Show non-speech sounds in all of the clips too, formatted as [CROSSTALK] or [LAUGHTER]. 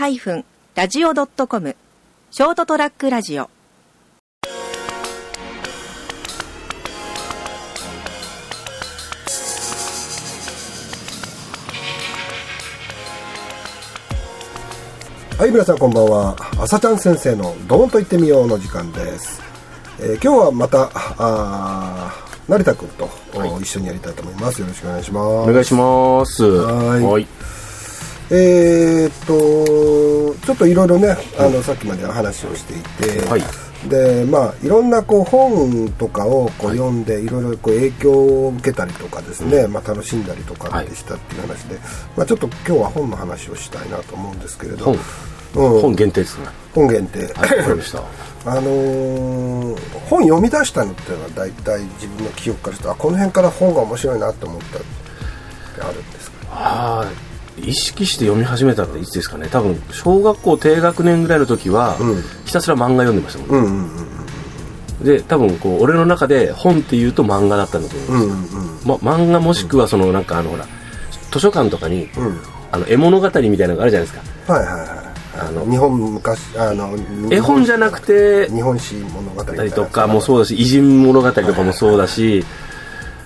ST-radio.com ショートトラックラジオ。はい皆さんこんばんは。朝ちゃん先生の「ドーンと言ってみよう」の時間です、えー今日はまたあー成田君と、一緒にやりたいと思います。よろしくお願いします。お願いします。はい。はい。えーっとちょっといろいろねあの、さっきまで話をしていて、はい。でまあいろんなこう本とかをこう読んで、い、ろいろこう影響を受けたりとかですね、まあ、楽しんだりとかでしたっていう話で、まあ、ちょっと今日は本の話をしたいなと思うんですけれど本、うん、本限定ですね。本限定、はい、わかりました。[LAUGHS] あのー本読み出したのっていうのは大体自分の記憶からするとあこの辺から本が面白いなと思ったってあるんですか？ああ、意識して読み始めたっていつですかね。多分、小学校低学年ぐらいの時は、うんひたすら漫画読んでましたもんね。うんうんうんで、多分、こう、俺の中で本って言うと漫画だったんだと思うんですよ。うんうんま、漫画もしくは、その、なんかあの、ほら、図書館とかに、うんあの、絵物語みたいなのがあるじゃないですか。はいはいはいあの日本昔あの絵本じゃなくて、日本史物語とかもそうだし偉人物語とかもそうだし、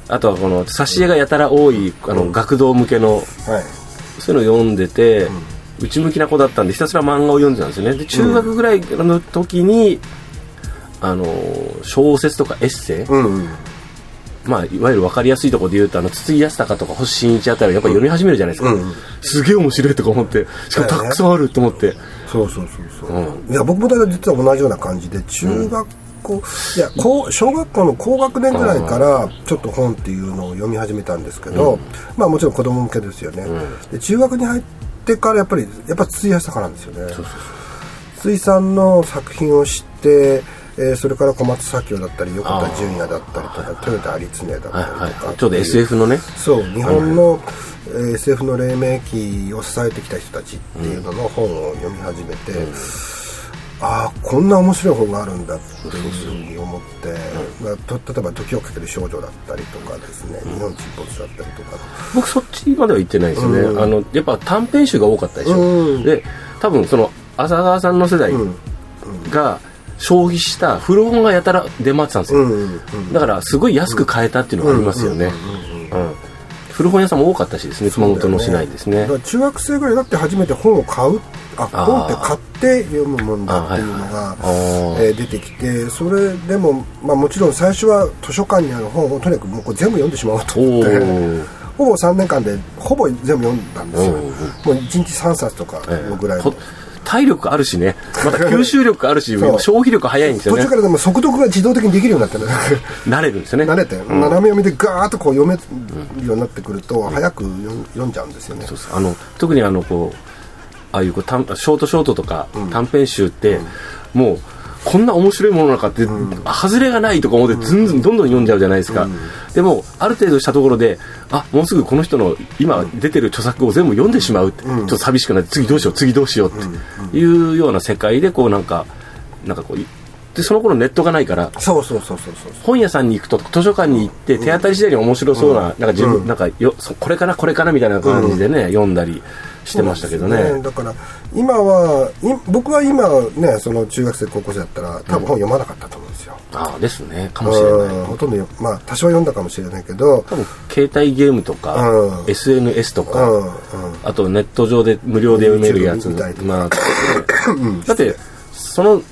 あとはこの挿絵がやたら多いあの学童向けのはいそういうのを読んでて、内向きな子だったんでひたすら漫画を読んでたんですよね。で中学ぐらいの時に、あの小説とかエッセイ、うんうん。まあ、いわゆる分かりやすいところで言うとあの筒井康隆とか星新一あたりをやっぱり読み始めるじゃないですか、うんうん。すげえ面白いとか思ってしかもたくさんあると思って、そうそうそうそう、いや僕もだから実は同じような感じで中学校、いやこう小学校の高学年ぐらいからちょっと本っていうのを読み始めたんですけど、まあもちろん子供向けですよね、で中学に入ってからやっぱりやっぱ筒井康隆なんですよね。筒井さんの作品を知ってえーそれから小松左京だったり横田純也だったりとか豊田有常だったりとか、はいはい、ちょうど SF のね。そう日本の、えー SF の黎明期を支えてきた人たちっていうのの本を読み始めて、ああこんな面白い本があるんだっていうふうに思って、まあと例えば「時をかける少女」だったりとかですね「日本沈没」だったりとか僕そっちまでは行ってないですよね、うん。あのやっぱ短編集が多かったでしょ、うん。で多分その浅川さんの世代うん。が消費した古本がやたら出回ってたんですよ、だからすごい安く買えたっていうのがありますよね。うん古本屋さんも多かったしですね熊本の市内ですね。だから中学生ぐらいになって初めて本を買うあ本って買って読むもんだっていうのが、えー出てきてそれでも、まあ、もちろん最初は図書館にある本をとにかくもうこれ全部読んでしまおうとお思ってー。[LAUGHS] ほぼ3年間でほぼ全部読んだんですよ。うんうんもう1日3冊とかのぐらいの、ほ体力あるしね。また吸収力あるし消費力早いんですよね。途中からでも速読が自動的にできるようになってね慣れるんですよね。慣れて、うん。斜め読みでガーッとこう読めるようになってくると、早く読ん読んじゃうんですよね。あの特にあのこうああいうこう短ショートショートとか短編集って、もうこんな面白いものなのかって、外れがないとか思ってずんずんどんどん読んじゃうじゃないですか、でもある程度したところであもうすぐこの人の今出てる著作を全部読んでしまうって、ちょっと寂しくなって次どうしよう次どうしようっていうような世界でこうなんかなんかこういでその頃ネットがないからそうそうそうそうそう。本屋さんに行くと図書館に行って手当たり次第に面白そうな,、なんか自分、なんかよそこれかなこれかなみたいな感じでね、読んだりしてましたけどね。そうですだから今はい僕は今ねその中学生高校生だったら多分本読まなかったと思うんですよ、ああですね。かもしれない。うんほとんどよまあ多少読んだかもしれないけど多分携帯ゲームとか、うん。SNS とか、うんうん。あとネット上で無料で読めるやつ見たりとか。まあ [LAUGHS] だってその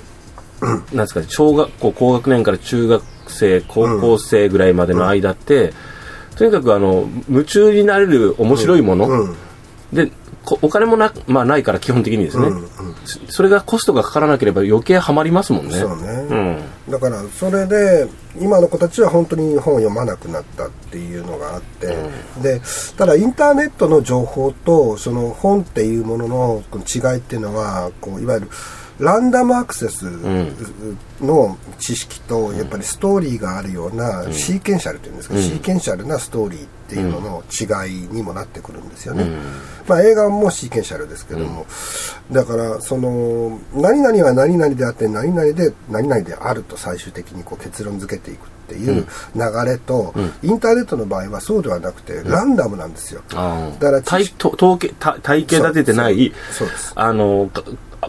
なんですかね小学校高学年から中学生高校生ぐらいまでの間って、とにかくあの夢中になれる面白いもの、うん。でこお金もな,、まあ、ないから基本的にですね、そそれがコストがかからなければ余計ハマりますもんね。そうね、うんだからそれで今の子たちは本当に本を読まなくなったっていうのがあって、でただインターネットの情報とその本っていうもののこの違いっていうのはこういわゆるランダムアクセスの知識とやっぱりストーリーがあるようなシーケンシャルというんですか、シーケンシャルなストーリーっていうのの違いにもなってくるんですよね、まあ、映画もシーケンシャルですけども、だからその何々は何々であって何々で何々であると最終的にこう結論付けていくっていう流れと、インターネットの場合はそうではなくて、ランダムなんですよ。だから体統計体系立ててない。そうです。あの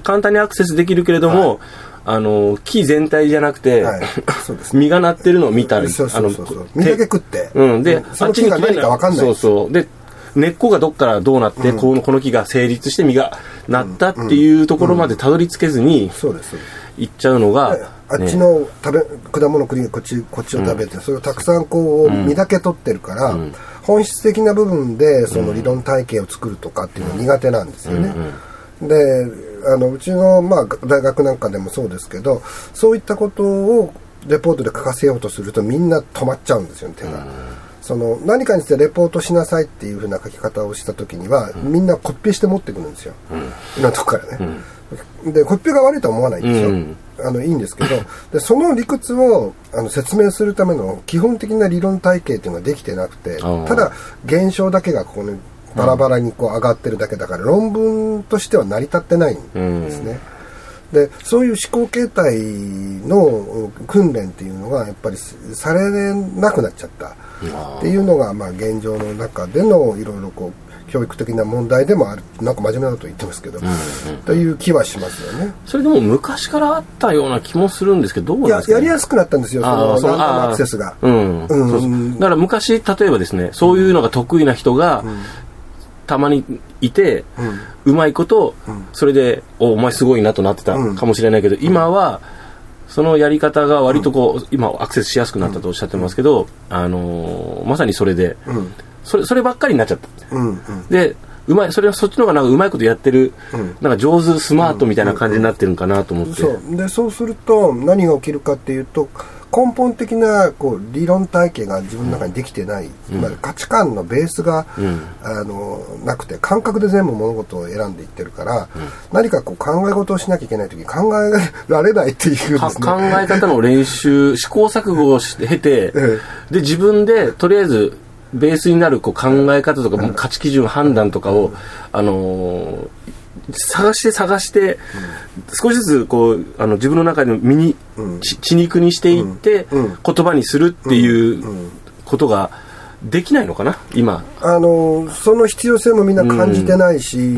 簡単にアクセスできるけれども、はい。あの木全体じゃなくて、はい、そうです。[LAUGHS] 実がなってるのを見たり。そうそうそう。実だけ食って。うん。で、その木が何か分かんない。そうそう。で根っこがどっからどうなって、うん、このこの木が成立して実がなったっていうところまでたどり着けずに、そうですいっちゃうのが、あっちの食べ果物栗こっちこっちを食べて、それをたくさんこう実だけ取ってるから、本質的な部分でその理論体系を作るとかっていうのは苦手なんですよね。であのうちの、まあ、大学なんかでもそうですけどそういったことをレポートで書かせようとするとみんな止まっちゃうんですよね手が。その何かについてレポートしなさいっていうふうな書き方をした時には、みんなコピペして持ってくるんですよ、うん、なとこからね、うん、でコピペが悪いとは思わないんですよ、うん、あのいいんですけどでその理屈をあの説明するための基本的な理論体系っていうのができてなくてただ現象だけがここにバラバラにこう上がってるだけだから論文としては成り立ってないんですね。でそういう思考形態の訓練っていうのがやっぱりされなくなっちゃったっていうのがまあ現状の中でのいろいろこう教育的な問題でもあるなんか真面目なこと言ってますけど、うんうん、という気はしますよね。それでも昔からあったような気もするんですけどどうですか、ね、ややりやすくなったんですよそのランアクセスが、うん。うん、だから昔例えばですねそういうのが得意な人が、うん。たまにいて、うん、うまいこと、それでおお前すごいなとなってたかもしれないけど、今はそのやり方が割とこう、今アクセスしやすくなったとおっしゃってますけど、あのー、まさにそれで、それそればっかりになっちゃった、でうまいそれはそっちの方がなんかうまいことやってる、なんか上手スマートみたいな感じになってるんかなと思って、そう。でそうすると何が起きるかっていうと根本的なこう理論体系が自分の中にできてない、つまり価値観のベースが、あのなくて感覚で全部物事を選んでいってるから、何かこう考え事をしなきゃいけない時に考えられないっていうです、ね、考え方の練習試行錯誤をして経て、[LAUGHS] で自分でとりあえずベースになるこう考え方とか、価値基準判断とかを、あのー探して探して、少しずつこうあの自分の中で身に、血肉にしていって、言葉にするっていうことができないのかな今あのその必要性もみんな感じてないし、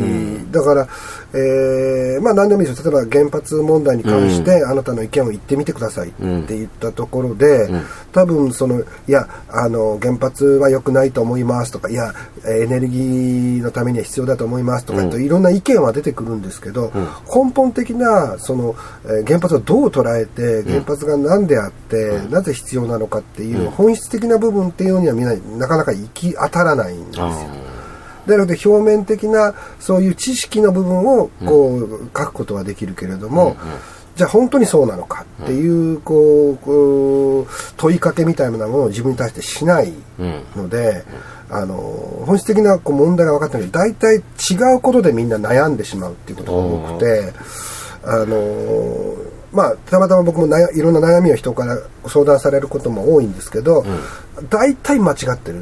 だからえー、まあ何でもいいですよ。例えば原発問題に関して、あなたの意見を言ってみてくださいって言ったところで、多分そのいやあの原発は良くないと思いますとかいやエネルギーのためには必要だと思いますとか、いろんな意見は出てくるんですけど、根本的なその、えー、原発をどう捉えて原発が何であって、なぜ必要なのかっていう本質的な部分っていうのにはみんななかなか行き当たらないんですよ。なので表面的なそういう知識の部分をこう書くことはできるけれども、じゃあ本当にそうなのかっていうこう問いかけみたいなものを自分に対してしないので、あの本質的なこう問題が分かってない大体違うことでみんな悩んでしまうっていうことが多くてあのまあたまたま僕もいろんな悩みを人から相談されることも多いんですけど、大体間違ってる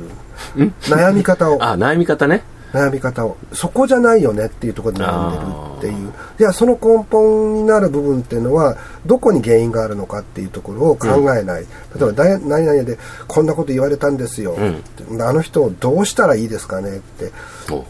悩み方を。あ悩み方ね。悩み方を。そこじゃないよねっていうところで悩んでるっていう。じゃあその根本になる部分っていうのはどこに原因があるのかっていうところを考えない、うん、例えば何々でこんなこと言われたんですよ、うん、あの人をどうしたらいいですかねって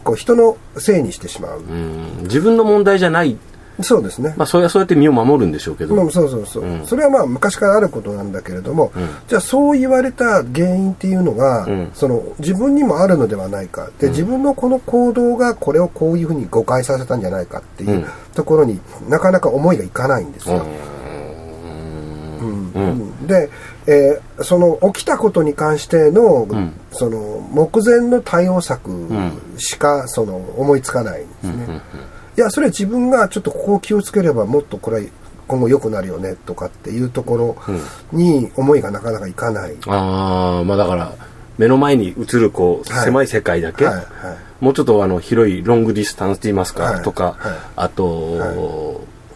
こう人のせいにしてしまう、うん、自分の問題じゃないそうですね。まあ、それはそうやって身を守るんでしょうけど。まあ、そうそうそう、うん、それはまあ、昔からあることなんだけれども、うん、じゃあ、そう言われた原因っていうのが、うん、その、自分にもあるのではないか。で、自分のこの行動がこれをこういうふうに誤解させたんじゃないかっていうところになかなか思いがいかないんですよ。で、えー、その起きたことに関しての、その目前の対応策しか、その思いつかないんですね。いやそれは自分がちょっとここを気をつければもっとこれ今後良くなるよねとかっていうところに思いがなかなかいかない、うん、ああまあだから目の前に映るこう、狭い世界だけ、はいはい、もうちょっとあの広いロングディスタンスといいますか、とか、あと、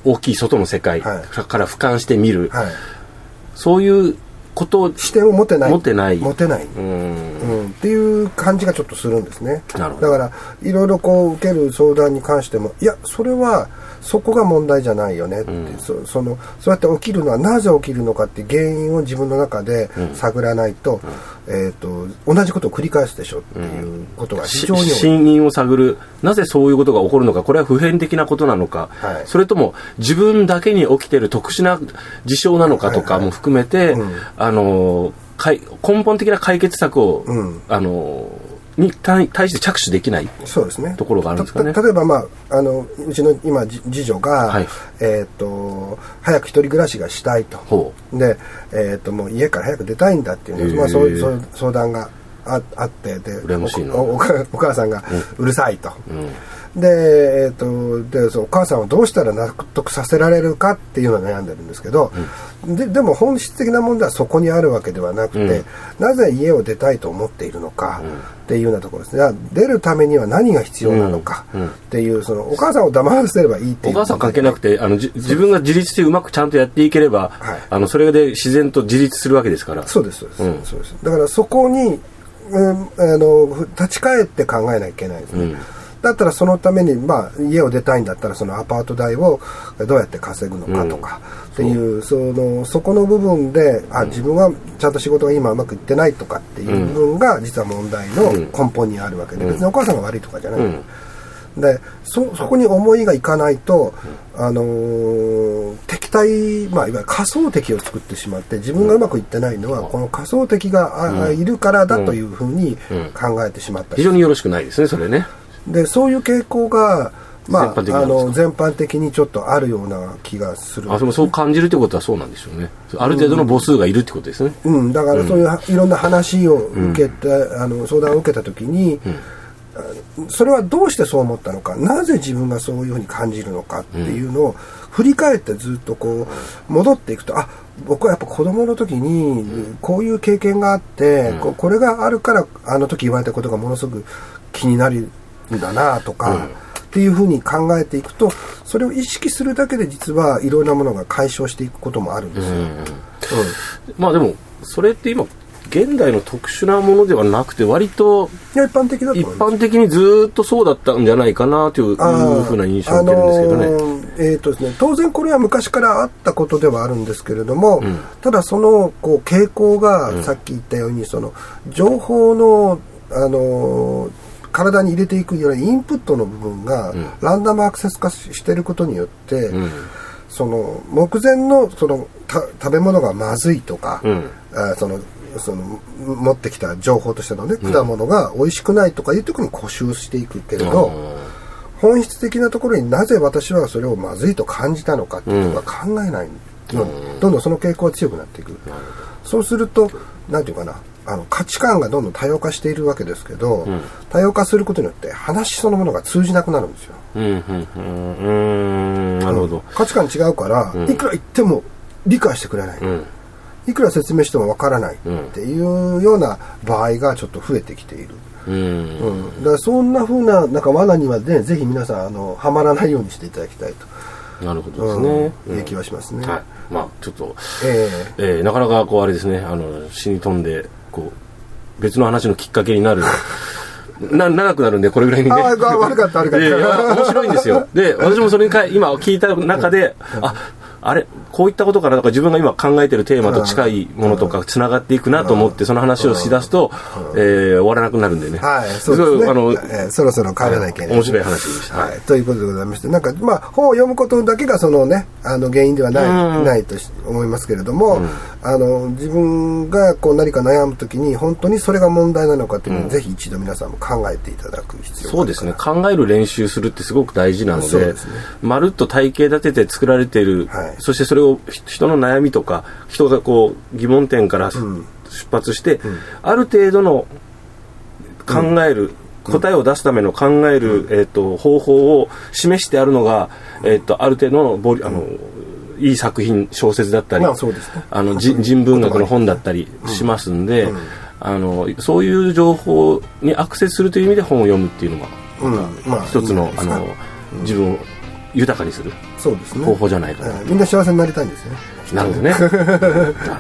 大大きい外の世界はい。から俯瞰して見る、はい。そういうことを視点を持てない。持てない。持てない、うん。うん、っていう感じがちょっとするんですね。なるほど。だからいろいろこう受ける相談に関してもいやそれはそこが問題じゃないよねって、そそのそうやって起きるのはなぜ起きるのかって原因を自分の中で探らないと,、えー、と同じことを繰り返すでしょっていうことが非し常に真因を探る。なぜそういうことが起こるのか。これは普遍的なことなのか、はい。それとも自分だけに起きている特殊な事象なのかとかも含めて、うん。あのかい根本的な解決策を、うん。あのに対対して着手できないそうですね。ところがあるんですかね。た例えば、まあ、あのうちの今じ次女が、はい。えー、と早く一人暮らしがしたいと。ほで、えー、ともう家から早く出たいんだっていうまあ、そういうそう相談がああってでおお母お母さんがうるさいと、う、うんで,、えー、とでそうお母さんをどうしたら納得させられるかっていうのを悩んでるんですけど、ででも本質的な問題はそこにあるわけではなくて、うん。なぜ家を出たいと思っているのかっていうようなところですね。出るためには何が必要なのかうん。うん。っていうそのお母さんを黙らせればいいっていう。お母さん関係なくてあのじ自分が自立してうまくちゃんとやっていければ、はい。あのそれで自然と自立するわけですから。そうですそうです,、うん。そうです。だからそこに、うん、あの立ち返って考えなきゃいけないですね、うんだったらそのために、まあ、家を出たいんだったらそのアパート代をどうやって稼ぐのかとか、っていうそのそこの部分であ自分はちゃんと仕事が今うまくいってないとかっていう部分が実は問題の根本にあるわけで、別にお母さんが悪いとかじゃない、うん。でそそこに思いがいかないと、あのー敵対、まあ、いわゆる仮想敵を作ってしまって自分がうまくいってないのは、この仮想敵が、あいるからだというふうに考えてしまった。り非常によろしくないですねそれねでそういう傾向が、まあ、全般あの全般的にちょっとあるような気がする。あそれもそう感じるってことはそうなんでしょうね。ある程度の母数がいるってことですね、うん、だからそういうはいろんな話を受けて、あの相談を受けた時に、あのそれはどうしてそう思ったのか。なぜ自分がそういうふうに感じるのかっていうのを振り返ってずっとこう戻っていくとあ僕はやっぱ子供の時にこういう経験があって、ここれがあるからあの時言われたことがものすごく気になるんだなとか、っていうふうに考えていくとそれを意識するだけで実はいろんなものが解消していくこともあるんですよ。うんまあでもそれって今現代の特殊なものではなくて割と一般的だと一。般的にずっとそうだったんじゃないかなというふうな印象を受けるんですけどね、あのーえーとですね、当然これは昔からあったことではあるんですけれども、ん。ただそのこう傾向がさっき言ったように、その情報の、あのー体に入れていくようなインプットの部分がランダムアクセス化していることによって、うん。その目前のそのた食べ物がまずいとか、うん。あそのその持ってきた情報としてのね果物が美味しくないとかいうところに固執していくけれど、本質的なところになぜ私はそれをまずいと感じたのかっていうのが考えないの、どんどんその傾向が強くなっていく、そうするとなんていうかなあの価値観がどんどん多様化しているわけですけど、多様化することによって話そのものが通じなくなるんですよ。うんうんうんうん。なるほど、価値観違うから、いくら言っても理解してくれない、うん。いくら説明してもわからないっていうような場合がちょっと増えてきている、うん。うん、だからそんな風ななんか罠にはねぜひ皆さんあのはまらないようにしていただきたいと、なるほどですね、うん。気はしますね、はい。まあちょっと、ええ。ーなかなかこうあれですね。あの死に飛んでこう別の話のきっかけになる。[LAUGHS] な長くなるんでこれぐらいにね。あー悪かった悪かった。面白いんですよ。で私もそれにか今聞いた中でああれこういったことからなんか自分が今考えてるテーマと近いものとかつながっていくなと思ってその話をしだすと、えー終わらなくなるんでね、はいそうですね。あの、えーそろそろ帰らなきゃいけない、面白い話でした、はい、ということでございましてなんかまあ本を読むことだけがそのねあの原因ではない,、うん。ないとし思いますけれども、あの自分がこう何か悩むときに本当にそれが問題なのかっていうのを、ぜひ一度皆さんも考えていただく必要がそうですね。考える練習するってすごく大事なのでですね。まるっと体系立てて作られている、はい。そしてそれをひ人の悩みとか人がこう疑問点から出発して、ある程度の考える、答えを出すための考える、えー、と方法を示してあるのが、えー、とある程度のボリあの、いい作品小説だったり、まあの [LAUGHS] じ人文学の本だったりしますんで、あのそういう情報にアクセスするという意味で本を読むっていうのがうん。まあ一つのあの自分を豊かにする？そうですね。方法じゃないかな、えーみんな幸せになりたいんですよね。なるほどね。なる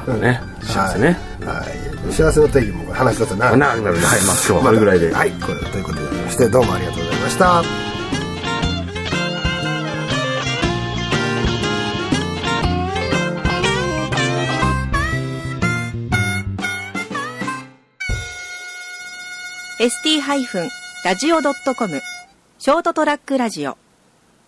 ほどね。幸せね、はい、はい、幸せの定義も話し方ななるなる。はい。まあ今日はこれぐらいで、[LAUGHS] はい。これということでございましてどうもありがとうございました。ー ST-radio.com ショートトラックラジオ